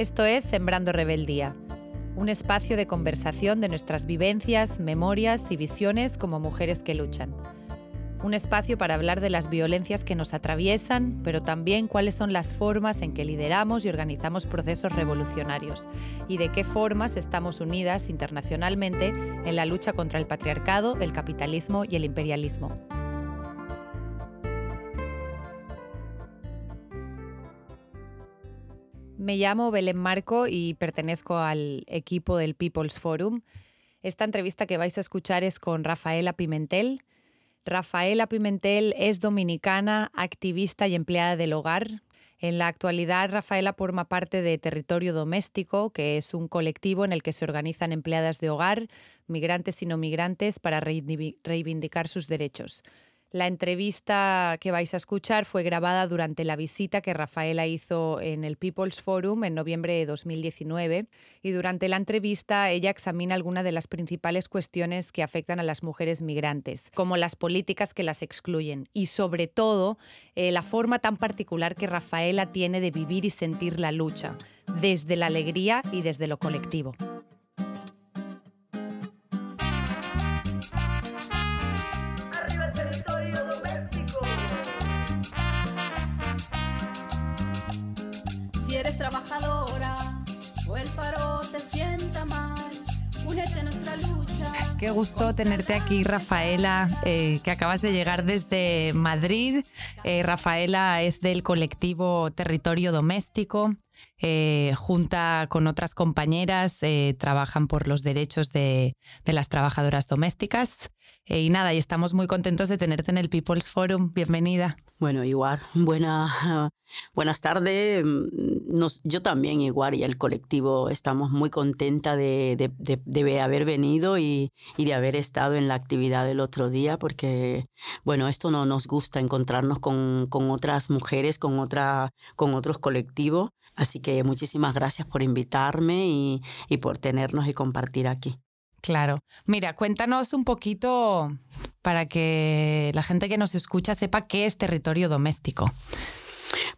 Esto es Sembrando Rebeldía, un espacio de conversación de nuestras vivencias, memorias y visiones como mujeres que luchan. Un espacio para hablar de las violencias que nos atraviesan, pero también cuáles son las formas en que lideramos y organizamos procesos revolucionarios y de qué formas estamos unidas internacionalmente en la lucha contra el patriarcado, el capitalismo y el imperialismo. Me llamo Belén Marco y pertenezco al equipo del People's Forum. Esta entrevista que vais a escuchar es con Rafaela Pimentel. Rafaela Pimentel es dominicana, activista y empleada del hogar. En la actualidad, Rafaela forma parte de Territorio Doméstico, que es un colectivo en el que se organizan empleadas de hogar, migrantes y no migrantes, para reivindicar sus derechos. La entrevista que vais a escuchar fue grabada durante la visita que Rafaela hizo en el People's Forum en noviembre de 2019 y durante la entrevista ella examina algunas de las principales cuestiones que afectan a las mujeres migrantes, como las políticas que las excluyen y sobre todo eh, la forma tan particular que Rafaela tiene de vivir y sentir la lucha, desde la alegría y desde lo colectivo. Qué gusto tenerte aquí, Rafaela, eh, que acabas de llegar desde Madrid. Eh, Rafaela es del colectivo Territorio Doméstico. Eh, junta con otras compañeras, trabajan por los derechos de, de las trabajadoras domésticas. y nada, y estamos muy contentos de tenerte en el People's Forum. Bienvenida. Bueno, igual, buena, buenas tardes. Nos, yo también igual y el colectivo estamos muy contenta de, de, de, haber venido y, y, de haber estado en la actividad del otro día porque, bueno, esto no nos gusta encontrarnos con, con otras mujeres, con, otra, con otros colectivos. Así que muchísimas gracias por invitarme y, y por tenernos y compartir aquí. Claro. Mira, cuéntanos un poquito para que la gente que nos escucha sepa qué es territorio doméstico.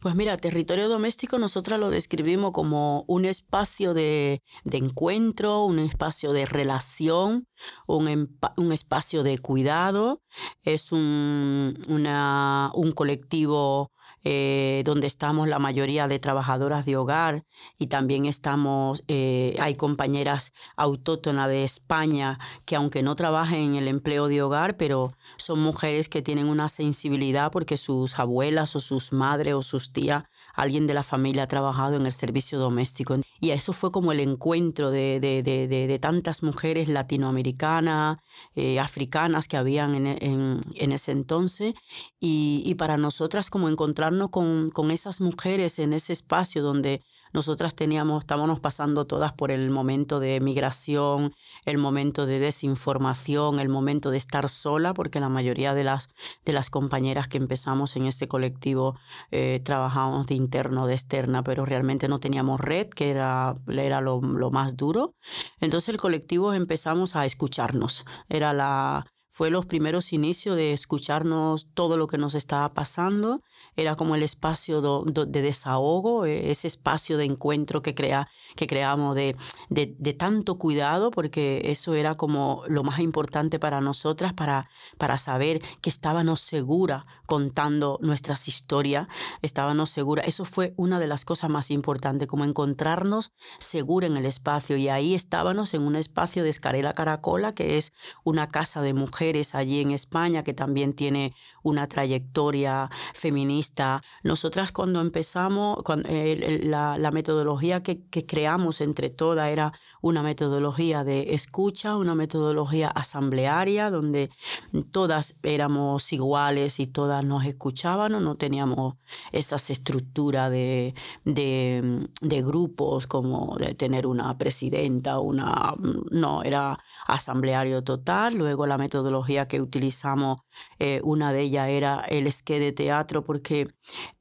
Pues mira, territorio doméstico nosotros lo describimos como un espacio de, encuentro, un espacio de relación, un, un espacio de cuidado, es un, un colectivo eh, donde estamos la mayoría de trabajadoras de hogar y también estamos, eh, hay compañeras autóctonas de España que aunque no trabajen en el empleo de hogar, pero son mujeres que tienen una sensibilidad porque sus abuelas o sus madres o sus tías alguien de la familia ha trabajado en el servicio doméstico. Y eso fue como el encuentro de, de, de, de tantas mujeres latinoamericanas, eh, africanas que habían en, en, en ese entonces. Y, y, para nosotras como encontrarnos con, con esas mujeres en ese espacio donde nosotras teníamos, estábamos pasando todas por el momento de migración, el momento de desinformación, el momento de estar sola, porque la mayoría de las, de las compañeras que empezamos en este colectivo eh, trabajábamos de interno, de externa, pero realmente no teníamos red, que era, era lo, lo más duro. Entonces el colectivo empezamos a escucharnos. Era la, fue los primeros inicios de escucharnos todo lo que nos estaba pasando era como el espacio de desahogo, eh, ese espacio de encuentro que, crea, que creamos de, de, tanto cuidado, porque eso era como lo más importante para nosotras, para, para saber que estábamos seguras contando nuestras historias, estábamos seguras. Eso fue una de las cosas más importantes, como encontrarnos seguras en el espacio. Y ahí estábamos en un espacio de Escarela Caracola, que es una casa de mujeres allí en España, que también tiene una trayectoria feminista. Nosotras cuando empezamos, la, metodología que, creamos entre todas era una metodología de escucha, una metodología asamblearia, donde todas éramos iguales y todas nos escuchaban, no teníamos esas estructuras de, de, grupos como de tener una presidenta, una... No, era asambleario total. Luego la metodología que utilizamos, eh, una de ellas era el esqué de teatro, porque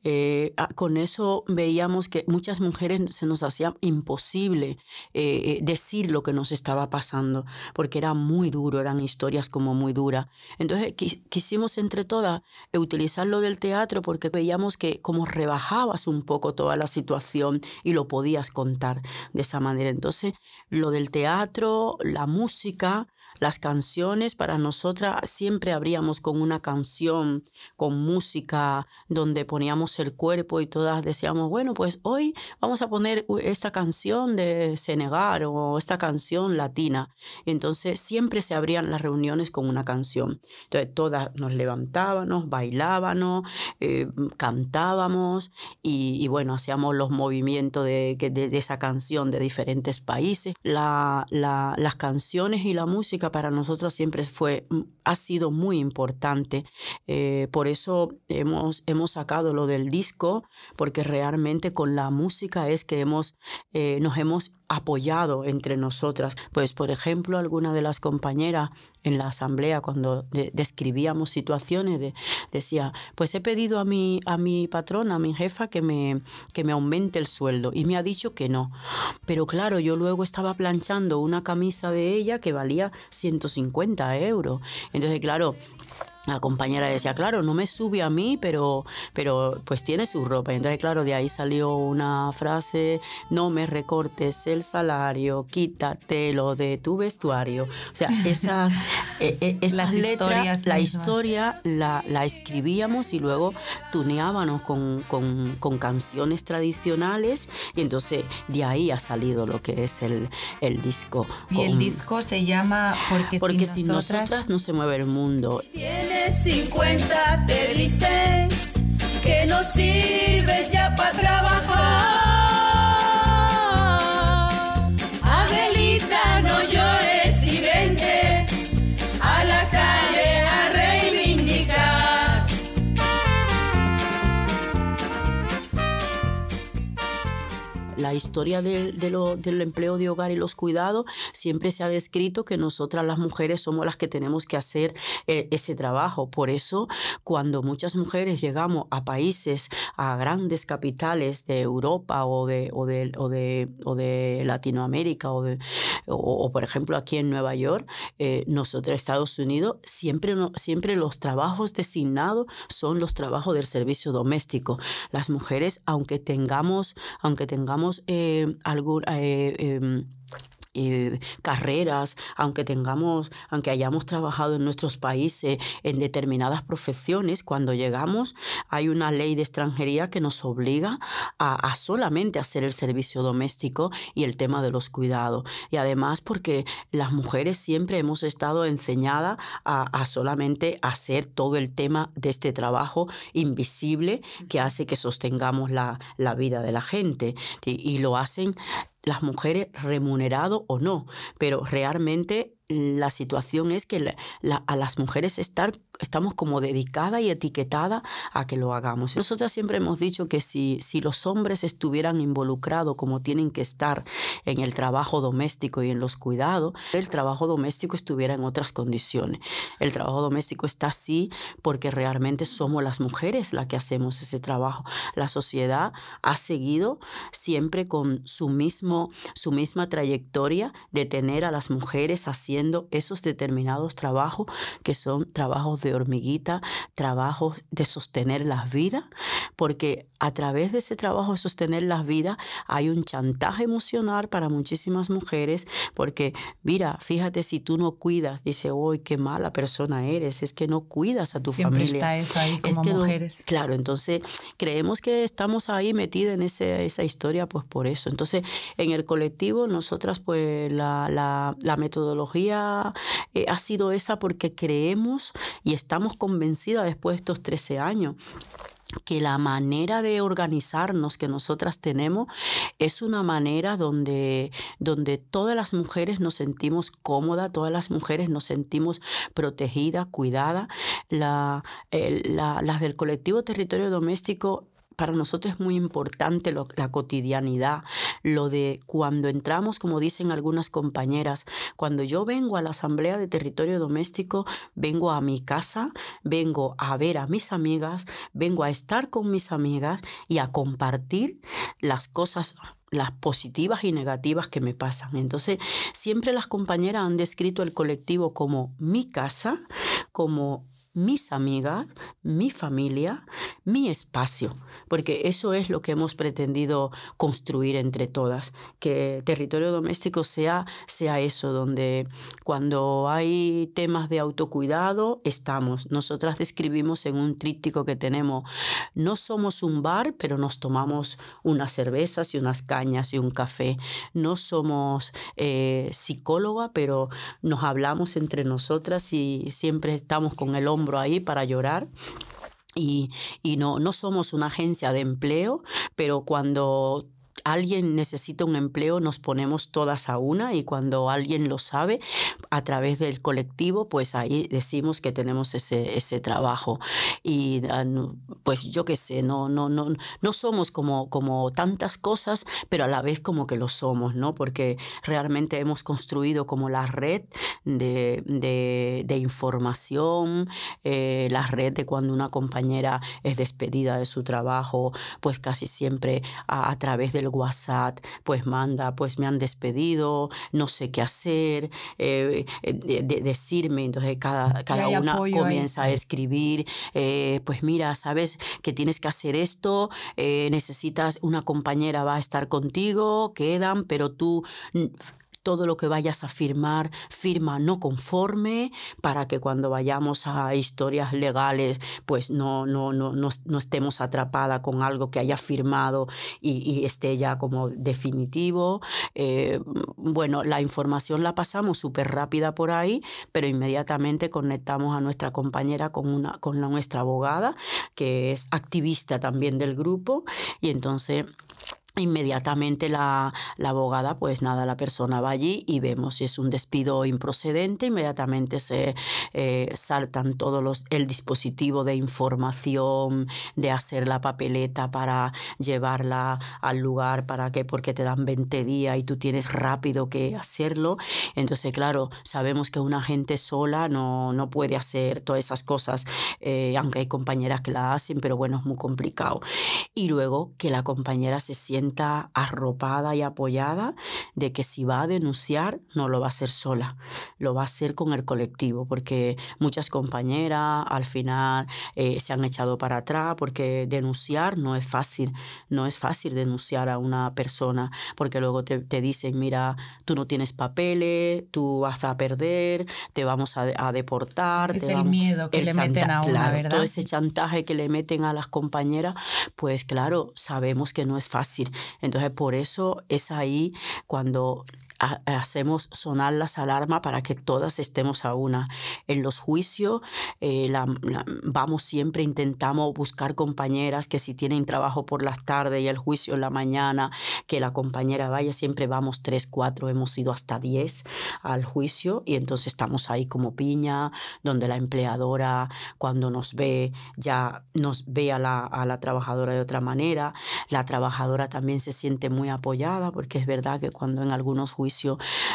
eh, con eso veíamos que muchas mujeres se nos hacía imposible eh, decir lo que nos estaba pasando, porque era muy duro, eran historias como muy duras. Entonces quisimos entre todas utilizar lo del teatro porque veíamos que como rebajabas un poco toda la situación y lo podías contar de esa manera. Entonces, lo del teatro, la música, 時間 las canciones, para nosotras siempre abríamos con una canción, con música, donde poníamos el cuerpo y todas decíamos, bueno, pues hoy vamos a poner esta canción de Senegal o esta canción latina. entonces siempre se abrían las reuniones con una canción. Entonces todas nos levantábamos, bailábamos, eh, cantábamos y, bueno, hacíamos los movimientos de, de, esa canción de diferentes países. La, la, las canciones y la música para nosotros siempre fue, mm, ha sido muy importante. Eh, por eso hemos, hemos sacado lo del disco, porque realmente con la música es que hemos, eh, nos hemos apoyado entre nosotras. Pues, por ejemplo, alguna de las compañeras en la asamblea, cuando describíamos situaciones, decía, pues he pedido a mi, a mi patrona, a mi jefa, que me, que me aumente el sueldo y me ha dicho que no. Pero claro, yo luego estaba planchando una camisa de ella que valía 150 euros. Entonces, claro, la compañera decía, claro, no me sube a mí, pero, pero pues tiene su ropa. Entonces, claro, de ahí salió una frase, no me recortes el salario, quítatelo de tu vestuario. O sea, esa, e, e, esas letras, la historia la, la, escribíamos y luego tuneábamos con, con, con, canciones tradicionales y entonces de ahí ha salido lo que es el, el disco. Y el disco se llama Porque, Porque sin, nosotras... no se mueve el mundo. 50 te dice que no sirves ya para trabajar. Historia del empleo de hogar y los cuidados, siempre se ha descrito que nosotras las mujeres somos las que tenemos que hacer eh, ese trabajo. Por eso, cuando muchas mujeres llegamos a países, a grandes capitales de Europa o de, o de, o de, Latinoamérica o, de, o, por ejemplo aquí en Nueva York, eh, nosotros Estados Unidos, siempre, siempre los trabajos designados son los trabajos del servicio doméstico. Las mujeres, aunque tengamos, aunque tengamos eh, algún, eh, em, eh, carreras, aunque tengamos, aunque hayamos trabajado en nuestros países en determinadas profesiones, cuando llegamos hay una ley de extranjería que nos obliga a, solamente hacer el servicio doméstico y el tema de los cuidados. Y además porque las mujeres siempre hemos estado enseñadas a, solamente hacer todo el tema de este trabajo invisible que hace que sostengamos la, vida de la gente. y lo hacen las mujeres remunerado o no, pero realmente la situación es que a las mujeres estar, estamos como dedicadas y etiquetadas a que lo hagamos. Nosotras siempre hemos dicho que si, los hombres estuvieran involucrados como tienen que estar en el trabajo doméstico y en los cuidados, el trabajo doméstico estuviera en otras condiciones. El trabajo doméstico está así porque realmente somos las mujeres las que hacemos ese trabajo. La sociedad ha seguido siempre con su, mismo, su misma trayectoria de tener a las mujeres haciendo esos determinados trabajos que son trabajos de hormiguita, trabajos de sostener las vidas, porque a través de ese trabajo de sostener las vidas hay un chantaje emocional para muchísimas mujeres, porque mira, fíjate si tú no cuidas, dice, uy, qué mala persona eres, es que no cuidas a tu Siempre familia. está eso ahí como es mujeres. claro, entonces creemos que estamos ahí metidas en ese, esa historia, pues por eso. Entonces, en el colectivo, nosotras, pues la, la, la metodología eh, ha sido esa porque creemos y estamos convencidas después de estos 13 años que la manera de organizarnos que nosotras tenemos es una manera donde, donde todas las mujeres nos sentimos cómodas, todas las mujeres nos sentimos protegidas, cuidadas. La, las del colectivo territorio doméstico para nosotros es muy importante la cotidianidad, lo de cuando entramos, como dicen algunas compañeras, cuando yo vengo a la Asamblea de Territorio Doméstico, vengo a mi casa, vengo a ver a mis amigas, vengo a estar con mis amigas y a compartir las cosas las positivas y negativas que me pasan. Entonces, siempre las compañeras han descrito el colectivo como mi casa, como mis amigas, mi familia, mi espacio, porque eso es lo que hemos pretendido construir entre todas, que territorio doméstico sea, sea eso, donde cuando hay temas de autocuidado, estamos. Nosotras describimos en un tríptico que tenemos, no somos un bar, pero nos tomamos unas cervezas y unas cañas y un café. No somos eh, psicóloga, pero nos hablamos entre nosotras y siempre estamos con el hombre ahí para llorar. Y, y no, no somos una agencia de empleo, pero cuando alguien necesita un empleo, nos ponemos todas a una y cuando alguien lo sabe, a través del colectivo, pues ahí decimos que tenemos ese, ese trabajo. Y ah, pues yo qué sé, no, no, no, no somos como, como tantas cosas, pero a la vez como que lo somos, ¿no? Porque realmente hemos construido como la red de, de, información, eh, la red de cuando una compañera es despedida de su trabajo, pues casi siempre a, a través del WhatsApp, pues manda, pues me han despedido, no sé qué hacer, eh, eh, decirme, entonces cada, cada una comienza a escribir, eh, pues mira, sabes que tienes que hacer esto, necesitas, una compañera va a estar contigo, quedan, pero tú todo lo que vayas a firmar, firma no conforme para que cuando vayamos a historias legales, pues no, no, no, no, estemos atrapada con algo que haya firmado y, esté ya como definitivo. Eh, bueno, la información la pasamos súper rápida por ahí, pero inmediatamente conectamos a nuestra compañera con, una, con nuestra abogada, que es activista también del grupo, y entonces Inmediatamente la, la, abogada, pues nada, la persona va allí y vemos si es un despido improcedente, inmediatamente se eh, saltan todos los, el dispositivo de información, de hacer la papeleta para llevarla al lugar, para que, porque te dan 20 días y tú tienes rápido que hacerlo. Entonces, claro, sabemos que una gente sola no, no puede hacer todas esas cosas, eh, aunque hay compañeras que la hacen, pero bueno, es muy complicado. Y luego que la compañera se siente arropada y apoyada de que si va a denunciar no lo va a hacer sola, lo va a hacer con el colectivo, porque muchas compañeras al final eh, se han echado para atrás porque denunciar no es fácil, no es fácil denunciar a una persona, porque luego te, dicen, mira, tú no tienes papeles, tú vas a perder, te vamos a, deportar. Es el miedo que le meten a una, ¿verdad? Todo ese chantaje que le meten a las compañeras, pues claro, sabemos que no es fácil. Entonces, por eso es ahí cuando hacemos sonar las alarmas para que todas estemos a una. En los juicios eh, vamos siempre, intentamos buscar compañeras que si tienen trabajo por las tardes y el juicio en la mañana, que la compañera vaya, siempre vamos tres, cuatro, hemos ido hasta diez al juicio y entonces estamos ahí como piña, donde la empleadora cuando nos ve ya nos ve a la, a la trabajadora de otra manera, la trabajadora también se siente muy apoyada porque es verdad que cuando en algunos juicios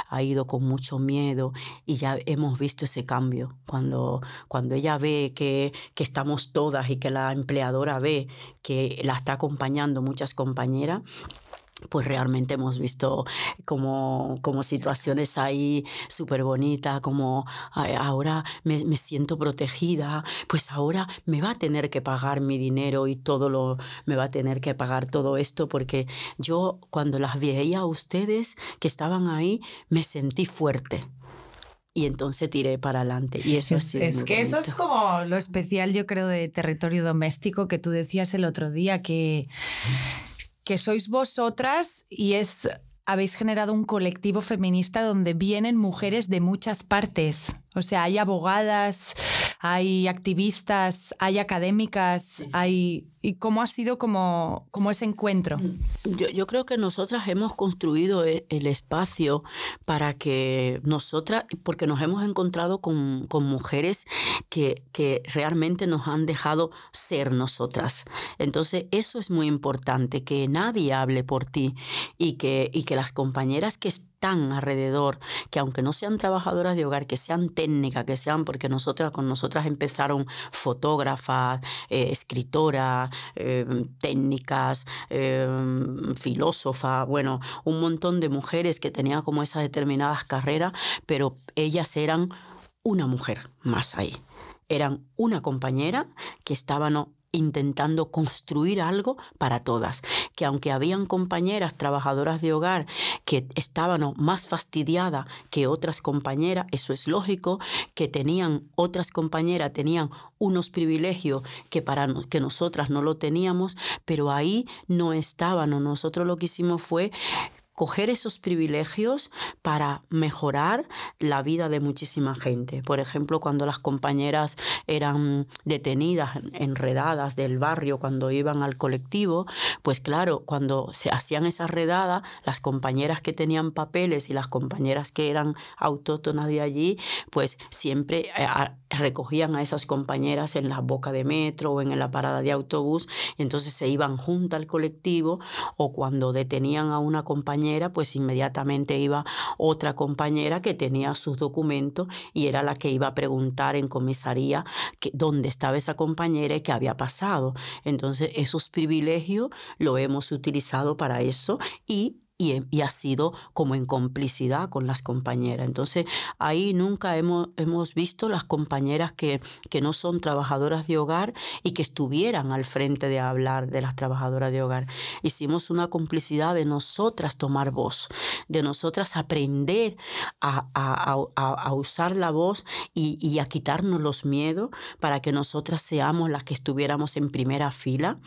ha ido con mucho miedo y ya hemos visto ese cambio. Cuando, cuando ella ve que, que estamos todas y que la empleadora ve que la está acompañando muchas compañeras, pues realmente hemos visto como, como situaciones ahí súper bonitas, como ahora me, me, siento protegida, pues ahora me va a tener que pagar mi dinero y todo lo, me va a tener que pagar todo esto, porque yo cuando las veía a ustedes que estaban ahí, me sentí fuerte y entonces tiré para adelante. Y eso es, es que eso es como lo especial, yo creo, de territorio doméstico que tú decías el otro día, que que sois vosotras y es habéis generado un colectivo feminista donde vienen mujeres de muchas partes. O sea, hay abogadas, hay activistas, hay académicas, hay... ¿Y cómo ha sido como, como ese encuentro? Yo, yo, creo que nosotras hemos construido e, el espacio para que nosotras, porque nos hemos encontrado con, con mujeres que, que realmente nos han dejado ser nosotras. Entonces, eso es muy importante, que nadie hable por ti y que, y que las compañeras que están alrededor, que aunque no sean trabajadoras de hogar, que sean técnicas, que sean, porque nosotras con nosotras empezaron fotógrafas, eh, escritoras, Em, técnicas, em, filósofa, bueno, un montón de mujeres que tenían como esas determinadas carreras, pero ellas eran una mujer más ahí. Eran una compañera que estaban intentando construir algo para todas, que aunque habían compañeras trabajadoras de hogar que estaban más fastidiadas que otras compañeras, eso es lógico, que tenían otras compañeras tenían unos privilegios que para que nosotras no lo teníamos, pero ahí no estaban, nosotros lo que hicimos fue coger esos privilegios para mejorar la vida de muchísima gente. Por ejemplo, cuando las compañeras eran detenidas, enredadas del barrio, cuando iban al colectivo, pues claro, cuando se hacían esas redadas, las compañeras que tenían papeles y las compañeras que eran autóctonas de allí, pues siempre eh, recogían a esas compañeras en la boca de metro o en la parada de autobús, y entonces se iban juntas al colectivo o cuando detenían a una compañera pues inmediatamente iba otra compañera que tenía sus documentos y era la que iba a preguntar en comisaría dónde estaba esa compañera y qué había pasado. Entonces, esos privilegios lo hemos utilizado para eso y y, ha sido como en complicidad con las compañeras. Entonces, ahí nunca hemos, hemos visto las compañeras que, que, no son trabajadoras de hogar y que estuvieran al frente de hablar de las trabajadoras de hogar. Hicimos una complicidad de nosotras tomar voz, de nosotras aprender a, a, a, usar la voz y, y a quitarnos los miedos para que nosotras seamos las que estuviéramos en primera fila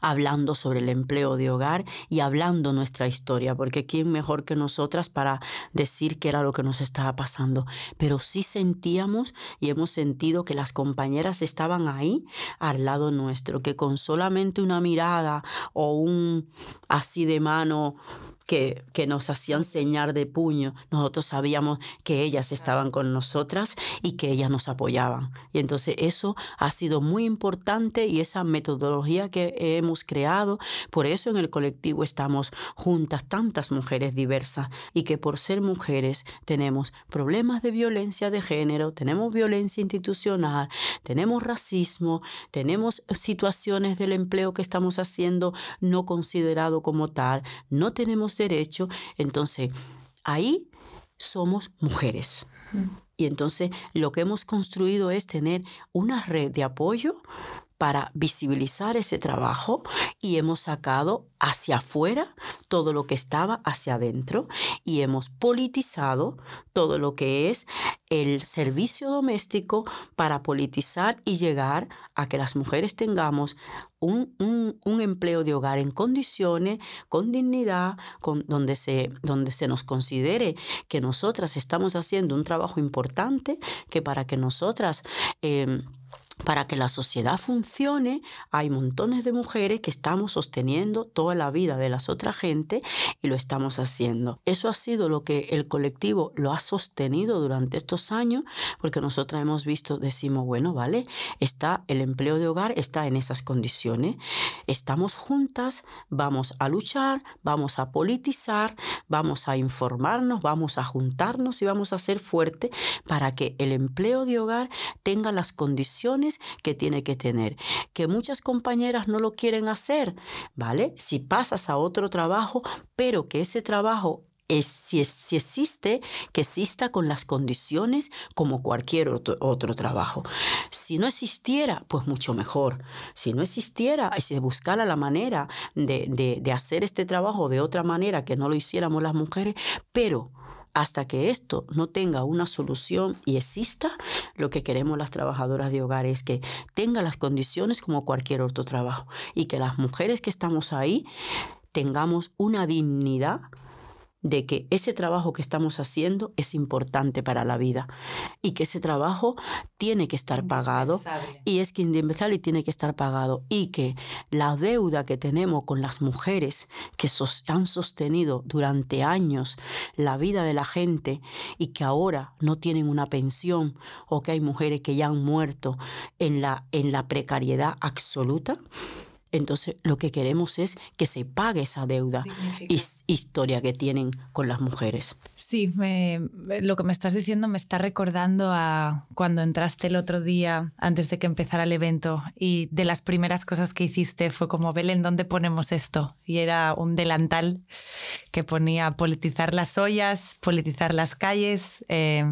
hablando sobre el empleo de hogar y hablando nuestra historia, porque quién mejor que nosotras para decir qué era lo que nos estaba pasando. Pero sí sentíamos y hemos sentido que las compañeras estaban ahí al lado nuestro, que con solamente una mirada o un así de mano que, que nos hacían señar de puño, nosotros sabíamos que ellas estaban con nosotras y que ellas nos apoyaban. Y entonces eso ha sido muy importante y esa metodología que hemos creado, por eso en el colectivo estamos juntas tantas mujeres diversas y que por ser mujeres tenemos problemas de violencia de género, tenemos violencia institucional, tenemos racismo, tenemos situaciones del empleo que estamos haciendo no considerado como tal, no tenemos derecho, entonces ahí somos mujeres. Y entonces lo que hemos construido es tener una red de apoyo para visibilizar ese trabajo y hemos sacado hacia afuera todo lo que estaba hacia adentro y hemos politizado todo lo que es el servicio doméstico para politizar y llegar a que las mujeres tengamos un, un, empleo de hogar en condiciones, con dignidad, con, donde, se, donde se nos considere que nosotras estamos haciendo un trabajo importante, que para que nosotras... Em, para que la sociedad funcione, hay montones de mujeres que estamos sosteniendo toda la vida de las otras gente y lo estamos haciendo. Eso ha sido lo que el colectivo lo ha sostenido durante estos años, porque nosotros hemos visto, decimos, bueno, vale, está el empleo de hogar, está en esas condiciones, estamos juntas, vamos a luchar, vamos a politizar, vamos a informarnos, vamos a juntarnos y vamos a ser fuertes para que el empleo de hogar tenga las condiciones que tiene que tener. Que muchas compañeras no lo quieren hacer, ¿vale? Si pasas a otro trabajo, pero que ese trabajo es, si, si, existe, que exista con las condiciones como cualquier otro, otro, trabajo. Si no existiera, pues mucho mejor. Si no existiera, si se buscara la manera de, de hacer este trabajo de otra manera que no lo hiciéramos las mujeres, pero hasta que esto no tenga una solución y exista, lo que queremos las trabajadoras de hogar es que tenga las condiciones como cualquier otro trabajo y que las mujeres que estamos ahí tengamos una dignidad de que ese trabajo que estamos haciendo es importante para la vida y que ese trabajo tiene que estar pagado y es que indispensable y tiene que estar pagado y que la deuda que tenemos con las mujeres que han sostenido durante años la vida de la gente y que ahora no tienen una pensión o que hay mujeres que ya han muerto en la, en la precariedad absoluta, entonces, lo que queremos es que se pague esa deuda historia que tienen con las mujeres. Sí, lo que me estás diciendo me está recordando a cuando entraste el otro día antes de que empezara el evento y de las primeras cosas que hiciste fue como, Belén, ¿dónde ponemos esto? Y era un delantal que ponía politizar las ollas, politizar las calles. Eh,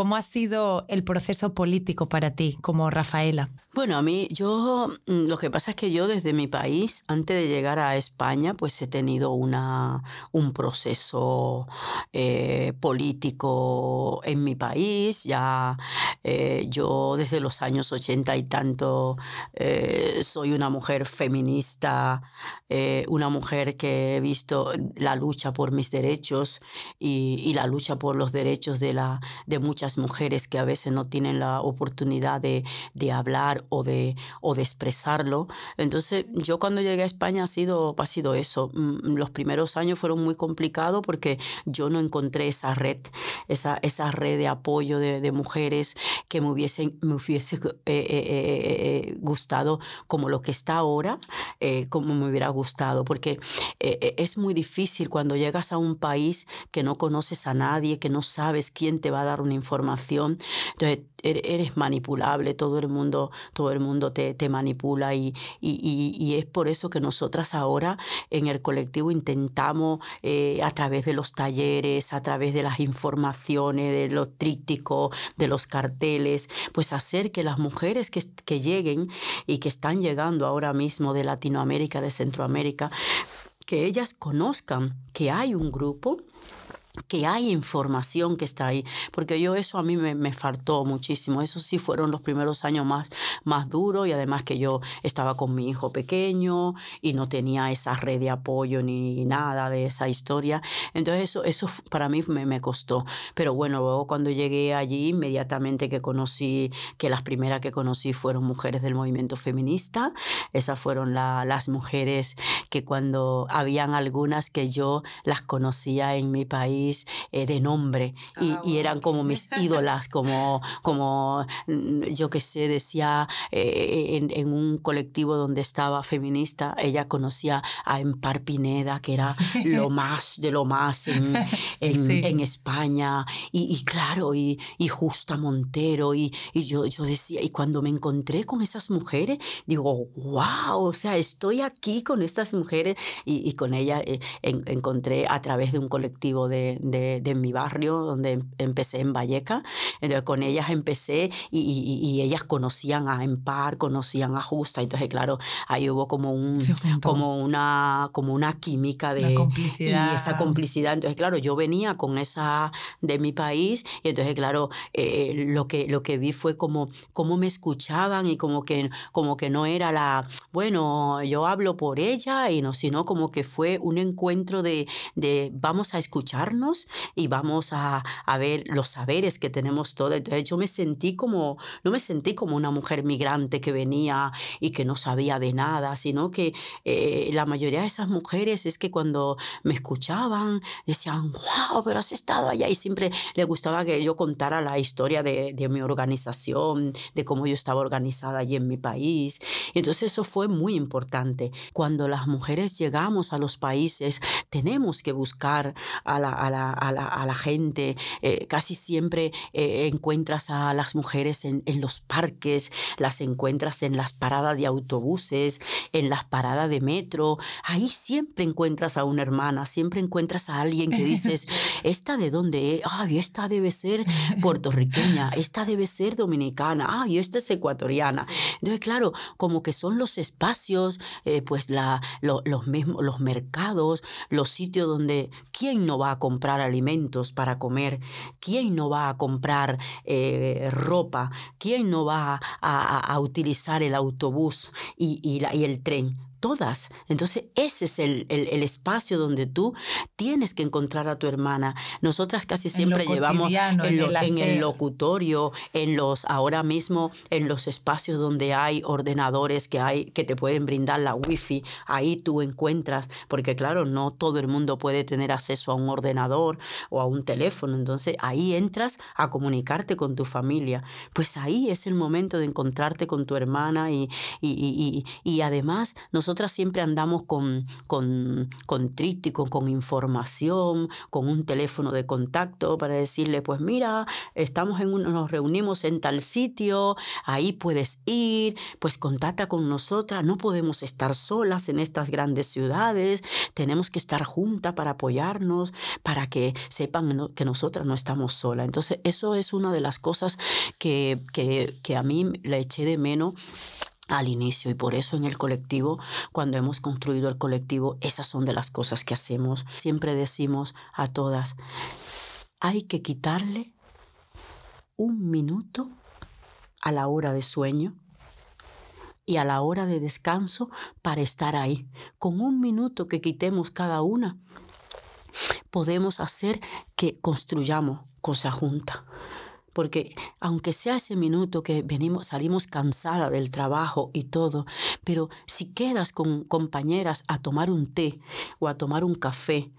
¿Cómo ha sido el proceso político para ti como Rafaela? Bueno, a mí, yo, mm, lo que pasa es que yo desde mi país, antes de llegar a España, pues he tenido una, un proceso eh, político en mi país. Ya eh, yo desde los años ochenta y tanto eh, soy una mujer feminista, una mujer que he visto la lucha por mis derechos y, y la lucha por los derechos de, la, de muchas mujeres que a veces no tienen la oportunidad de, de hablar o de, o de expresarlo. Entonces, yo cuando llegué a España ha sido, ha sido eso. Mm, los primeros años fueron muy complicados porque yo no encontré esa red, esa, esa red de apoyo de, de mujeres que me hubiesen, me hubiese eh, eh, eh, gustado como lo que está ahora, como me hubiera gustado. Porque es muy difícil cuando llegas a un país que no conoces a nadie, que no sabes quién te va a dar una información información. Entonces, eres manipulable, todo el mundo, todo el mundo te, te manipula y, y, y, es por eso que nosotras ahora en el colectivo intentamos eh, a través de los talleres, a través de las informaciones, de los trípticos, de los carteles, pues hacer que las mujeres que, que lleguen y que están llegando ahora mismo de Latinoamérica, de Centroamérica, que ellas conozcan que hay un grupo que hay información que está ahí, porque yo eso a mí me, me, faltó muchísimo, eso sí fueron los primeros años más, más duros y además que yo estaba con mi hijo pequeño y no tenía esa red de apoyo ni nada de esa historia, entonces eso, eso para mí me, me costó, pero bueno, luego cuando llegué allí inmediatamente que conocí, que las primeras que conocí fueron mujeres del movimiento feminista, esas fueron la, las mujeres que cuando habían algunas que yo las conocía en mi país, eh, de nombre y, ah, eran como mis ídolas, como, como mm, yo que sé, decía eh, en, un colectivo donde estaba feminista, ella conocía a Empar Pineda, que era lo más de lo más en, en, España, y, claro, y, y, Justa Montero, y, y yo, yo decía, y cuando me encontré con esas mujeres, digo, wow, o sea, estoy aquí con estas mujeres, y, con ella eh, encontré a través de un colectivo de de, mi barrio, donde em, empecé en Valleca. Entonces con ellas empecé y, ellas conocían a Empar, conocían a Justa. Entonces, claro, ahí hubo como, un, como, una, como una química de... complicidad. Y esa complicidad. Entonces, claro, yo venía con esa de mi país y entonces, claro, eh, lo, que, lo que vi fue como, como me escuchaban y como que, como que no era la, bueno, yo hablo por ella y no, sino como que fue un encuentro de, de vamos a escucharnos y vamos a, a, ver los saberes que tenemos todos. Entonces yo me sentí como, no me sentí como una mujer migrante que venía y que no sabía de nada, sino que eh, la mayoría de esas mujeres es que cuando me escuchaban decían, wow, pero has estado allá y siempre les gustaba que yo contara la historia de, de mi organización, de cómo yo estaba organizada allí en mi país. Entonces eso fue muy importante. Cuando las mujeres llegamos a los países, tenemos que buscar a la, a la, a la, gente. Eh, casi siempre eh, encuentras a las mujeres en, en, los parques, las encuentras en las paradas de autobuses, en las paradas de metro. Ahí siempre encuentras a una hermana, siempre encuentras a alguien que dices, ¿esta de dónde es? Ay, esta debe ser puertorriqueña, esta debe ser dominicana, ay, esta es ecuatoriana. Entonces, claro, como que son los espacios, eh, pues la, los mismos, los mercados, los sitios donde, ¿quién no va a comprar alimentos para comer? ¿Quién no va a comprar eh, ropa? ¿Quién no va a, utilizar el autobús y, y, el tren? Todas. Entonces ese es el, el, espacio donde tú tienes que encontrar a tu hermana. Nosotras casi siempre llevamos en, en, el locutorio, en los, ahora mismo, en los espacios donde hay ordenadores que hay, que te pueden brindar la wifi, ahí tú encuentras, porque claro, no todo el mundo puede tener acceso a un ordenador o a un teléfono, entonces ahí entras a comunicarte con tu familia. Pues ahí es el momento de encontrarte con tu hermana y, y, y, además nosotras siempre andamos con, con, con tríptico, con información, con un teléfono de contacto para decirle, pues mira, estamos en nos reunimos en tal sitio, ahí puedes ir, pues contacta con nosotras, no podemos estar solas en estas grandes ciudades, tenemos que estar juntas para apoyarnos, para que sepan que nosotras no estamos solas. Entonces, eso es una de las cosas que, que, que a mí le eché de menos al inicio y por eso en el colectivo, cuando hemos construido el colectivo, esas son de las cosas que hacemos. Siempre decimos a todas, hay que quitarle un minuto a la hora de sueño y a la hora de descanso para estar ahí. Con un minuto que quitemos cada una, podemos hacer que construyamos cosas juntas porque aunque sea ese minuto que venimos, salimos cansada del trabajo y todo, pero si quedas con compañeras a tomar un té o a tomar un café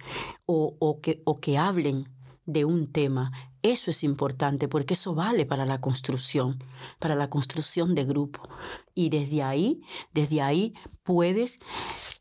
o, o, que, o que hablen de un tema, eso es importante porque eso vale para la construcción, para la construcción de grupo. Y desde ahí, desde ahí puedes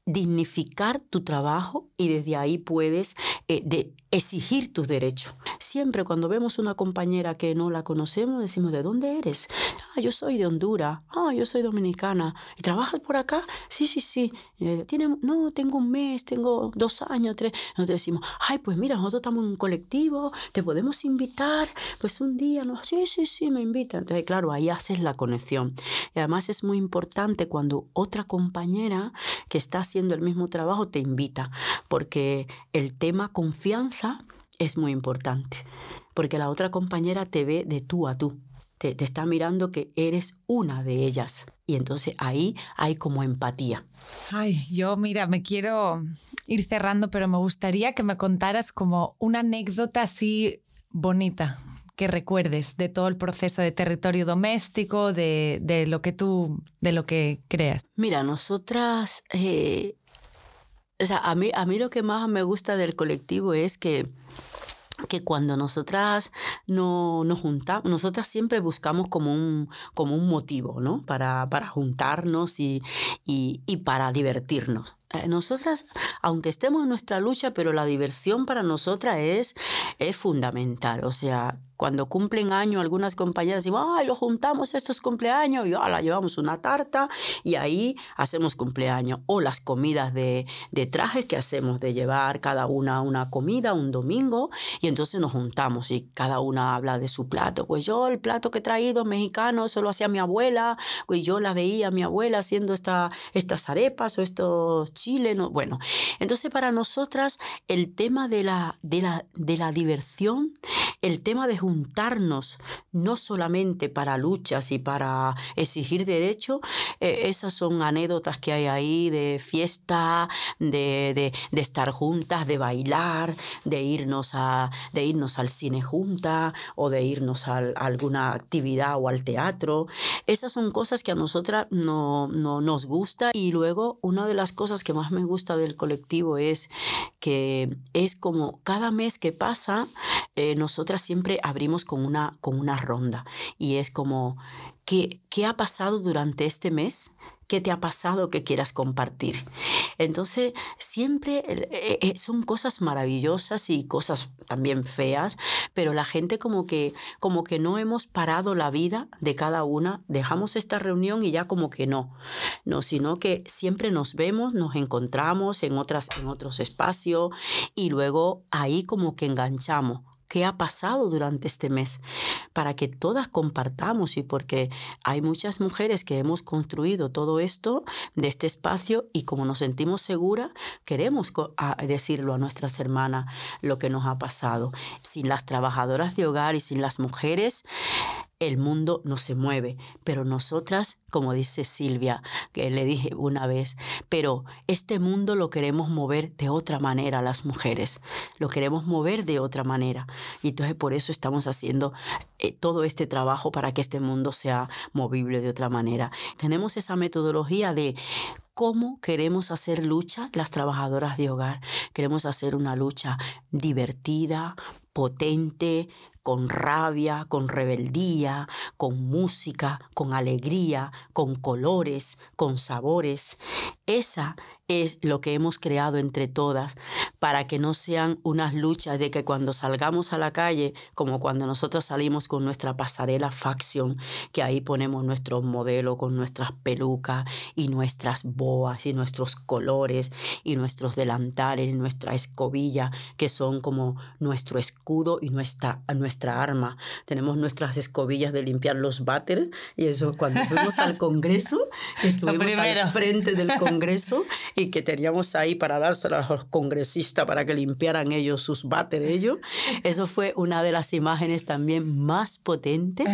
dignificar tu trabajo y desde ahí puedes eh, de exigir tus derechos. Siempre cuando vemos una compañera que no la conocemos, decimos, ¿de dónde eres? Ah, yo soy de Honduras. Ah, yo soy dominicana. ¿Y trabajas por acá? Sí, sí, sí. Eh, ¿Tiene, no, tengo un mes, tengo dos años, tres. Nosotros decimos, ay, pues mira, nosotros estamos en un colectivo, te podemos invitar. Pues un día, no, sí, sí, sí, me invitan. Entonces, claro, ahí haces la conexión. Y además es muy importante cuando otra compañera que está haciendo el mismo trabajo te invita, porque el tema confianza es muy importante, porque la otra compañera te ve de tú a tú. Te, te, está mirando que eres una de ellas. Y entonces ahí hay como empatía. Ay, yo mira, me quiero ir cerrando, pero me gustaría que me contaras como una anécdota así bonita que recuerdes de todo el proceso de territorio doméstico, de, de lo que tú, de lo que creas. Mira, nosotras eh, o sea, a mí, a mí lo que más me gusta del colectivo es que que cuando nosotras no, nos juntamos, nosotras siempre buscamos como un, como un motivo, ¿no? Para, para juntarnos y, y, y para divertirnos. Eh, nosotras, aunque estemos en nuestra lucha, pero la diversión para nosotras es, es fundamental. O sea, cuando cumplen año, algunas compañeras dicen, ay, lo juntamos estos cumpleaños y ahora llevamos una tarta y ahí hacemos cumpleaños. O las comidas de, de trajes que hacemos, de llevar cada una una comida un domingo y entonces nos juntamos y cada una habla de su plato. Pues yo el plato que he traído mexicano solo hacía mi abuela, pues yo la veía a mi abuela haciendo esta, estas arepas o estos chiles. Bueno, entonces para nosotras el tema de la, de la, de la diversión, el tema de juntarnos no solamente para luchas y para exigir derecho, eh, esas son anécdotas que hay ahí de fiesta, de, de, estar juntas, de bailar, de irnos, a, de irnos al cine junta o de irnos a, alguna actividad o al teatro. Esas son cosas que a nosotras no, no nos gusta y luego una de las cosas que más me gusta del colectivo es que es como cada mes que pasa, eh, nosotras siempre abrimos con una, con una ronda y es como, ¿qué, ¿qué ha pasado durante este mes? ¿Qué te ha pasado que quieras compartir? Entonces, siempre eh, eh, son cosas maravillosas y cosas también feas, pero la gente como que, como que no hemos parado la vida de cada una, dejamos esta reunión y ya como que no, no, sino que siempre nos vemos, nos encontramos en, otras, en otros espacios y luego ahí como que enganchamos qué ha pasado durante este mes, para que todas compartamos y porque hay muchas mujeres que hemos construido todo esto de este espacio y como nos sentimos seguras, queremos decirlo a nuestras hermanas lo que nos ha pasado. Sin las trabajadoras de hogar y sin las mujeres, el mundo no se mueve, pero nosotras, como dice Silvia, que le dije una vez, pero este mundo lo queremos mover de otra manera las mujeres, lo queremos mover de otra manera. Y entonces por eso estamos haciendo eh, todo este trabajo para que este mundo sea movible de otra manera. Tenemos esa metodología de cómo queremos hacer lucha las trabajadoras de hogar. Queremos hacer una lucha divertida, potente, con rabia, con rebeldía, con música, con alegría, con colores, con sabores. Esa es lo que hemos creado entre todas para que no sean unas luchas de que cuando salgamos a la calle, como cuando nosotros salimos con nuestra pasarela faction, que ahí ponemos nuestro modelo con nuestras pelucas y nuestras boas y nuestros colores y nuestros delantales y nuestra escobilla, que son como nuestro escudo y nuestra, nuestra arma. Tenemos nuestras escobillas de limpiar los váteres y eso cuando fuimos al Congreso, estuvimos al frente del Congreso y que teníamos ahí para dárselas a los congresistas para que limpiaran ellos sus váteres ellos. Eso fue una de las imágenes también más potentes,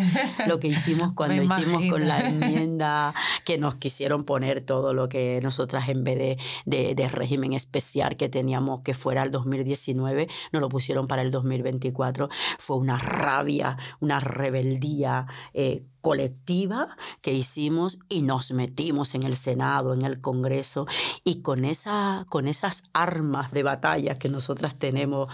lo que hicimos cuando hicimos con la enmienda que nos quisieron poner todo lo que nosotras en vez de, de, de régimen especial que teníamos que fuera el 2019, nos lo pusieron para el 2024. Fue una rabia, una rebeldía. Eh, colectiva que hicimos y nos metimos en el Senado, en el Congreso, y con, esa, con esas armas de batalla que nosotras tenemos,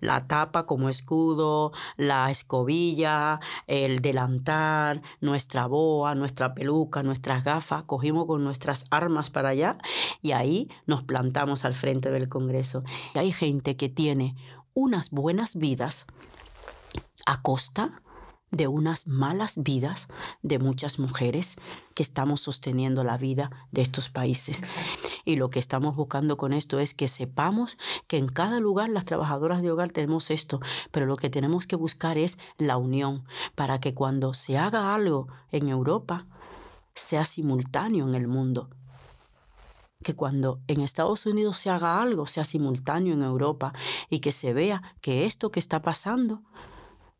la tapa como escudo, la escobilla, el delantal, nuestra boa, nuestra peluca, nuestras gafas, cogimos con nuestras armas para allá y ahí nos plantamos al frente del Congreso. Hay gente que tiene unas buenas vidas a costa de unas malas vidas de muchas mujeres que estamos sosteniendo la vida de estos países. Y lo que estamos buscando con esto es que sepamos que en cada lugar las trabajadoras de hogar tenemos esto, pero lo que tenemos que buscar es la unión para que cuando se haga algo en Europa sea simultáneo en el mundo que cuando en Estados Unidos se haga algo sea simultáneo en Europa y que se vea que esto que está pasando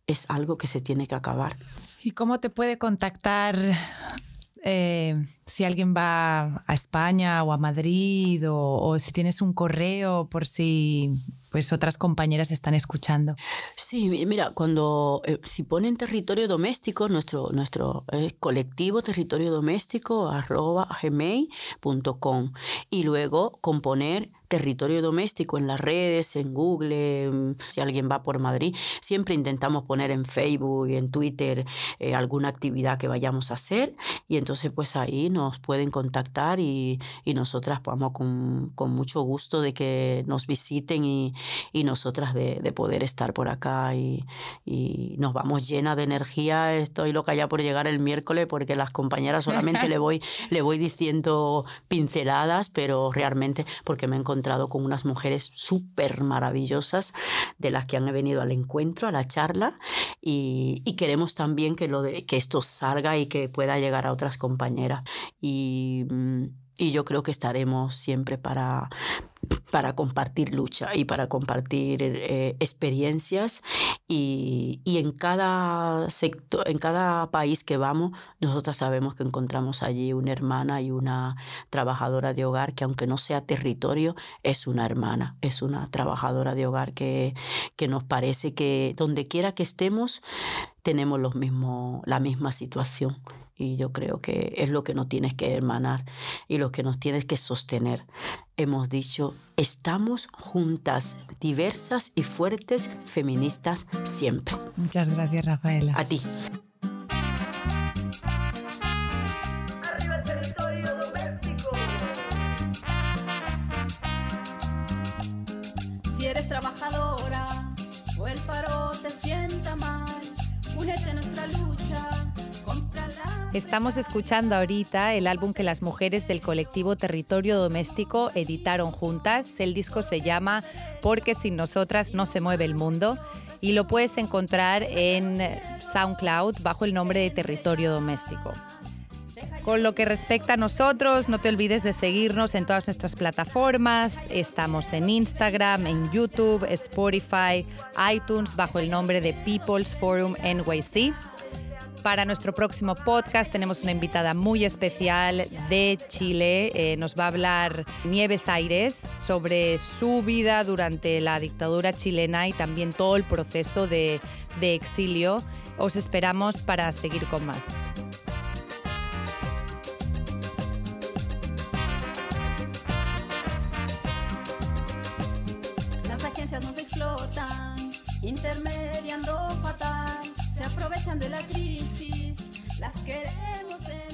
es algo que se tiene que acabar. ¿Y cómo te puede contactar eh, si alguien va a España o a Madrid o, si tienes un correo por si pues otras compañeras están escuchando. Sí, mira, cuando eh, si ponen territorio doméstico, nuestro, nuestro eh, colectivo territorio doméstico arroba gmail.com y luego componer territorio doméstico en las redes, en Google, si alguien va por Madrid, siempre intentamos poner en Facebook y en Twitter eh, alguna actividad que vayamos a hacer y entonces pues ahí nos pueden contactar y, y nosotras vamos con, con, mucho gusto de que nos visiten y, y nosotras de, de, poder estar por acá y, y nos vamos llena de energía. Estoy loca ya por llegar el miércoles porque las compañeras solamente le voy, le voy diciendo pinceladas, pero realmente porque me he encontrado con unas mujeres súper maravillosas de las que han venido al encuentro, a la charla, y, queremos también que, esto salga y que pueda llegar a otras compañeras. Y, mm, y yo creo que estaremos siempre para, para compartir lucha y para compartir eh, experiencias y, y, en cada sector, en cada país que vamos, nosotras sabemos que encontramos allí una hermana y una trabajadora de hogar que aunque no sea territorio, es una hermana, es una trabajadora de hogar que, que nos parece que donde quiera que estemos tenemos los mismos, la misma situación y yo creo que es lo que nos tienes que hermanar y lo que nos tienes que sostener. Hemos dicho, estamos juntas, diversas y fuertes, feministas siempre. Muchas gracias, Rafaela. A ti. Estamos escuchando ahorita el álbum que las mujeres del colectivo Territorio Doméstico editaron juntas. El disco se llama Porque sin nosotras no se mueve el mundo y lo puedes encontrar en SoundCloud bajo el nombre de Territorio Doméstico. Con lo que respecta a nosotros, no te olvides de seguirnos en todas nuestras plataformas. Estamos en Instagram, en YouTube, Spotify, iTunes bajo el nombre de People's Forum NYC. Para nuestro próximo podcast tenemos una invitada muy especial de Chile. Eh, nos va a hablar Nieves Aires sobre su vida durante la dictadura chilena y también todo el proceso de, exilio. Os esperamos para seguir con más. Las agencias nos explotan, intermediando fatal, se aprovechan de la crisis, las queremos